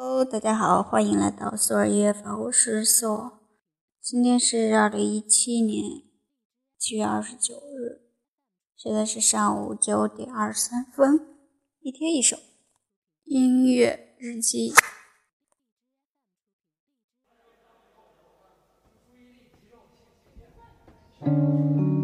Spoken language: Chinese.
Hello，大家好，欢迎来到索尔音乐房，我是索。今天是二零一七年七月二十九日，现在是上午九点二十三分。一天一首音乐日记。you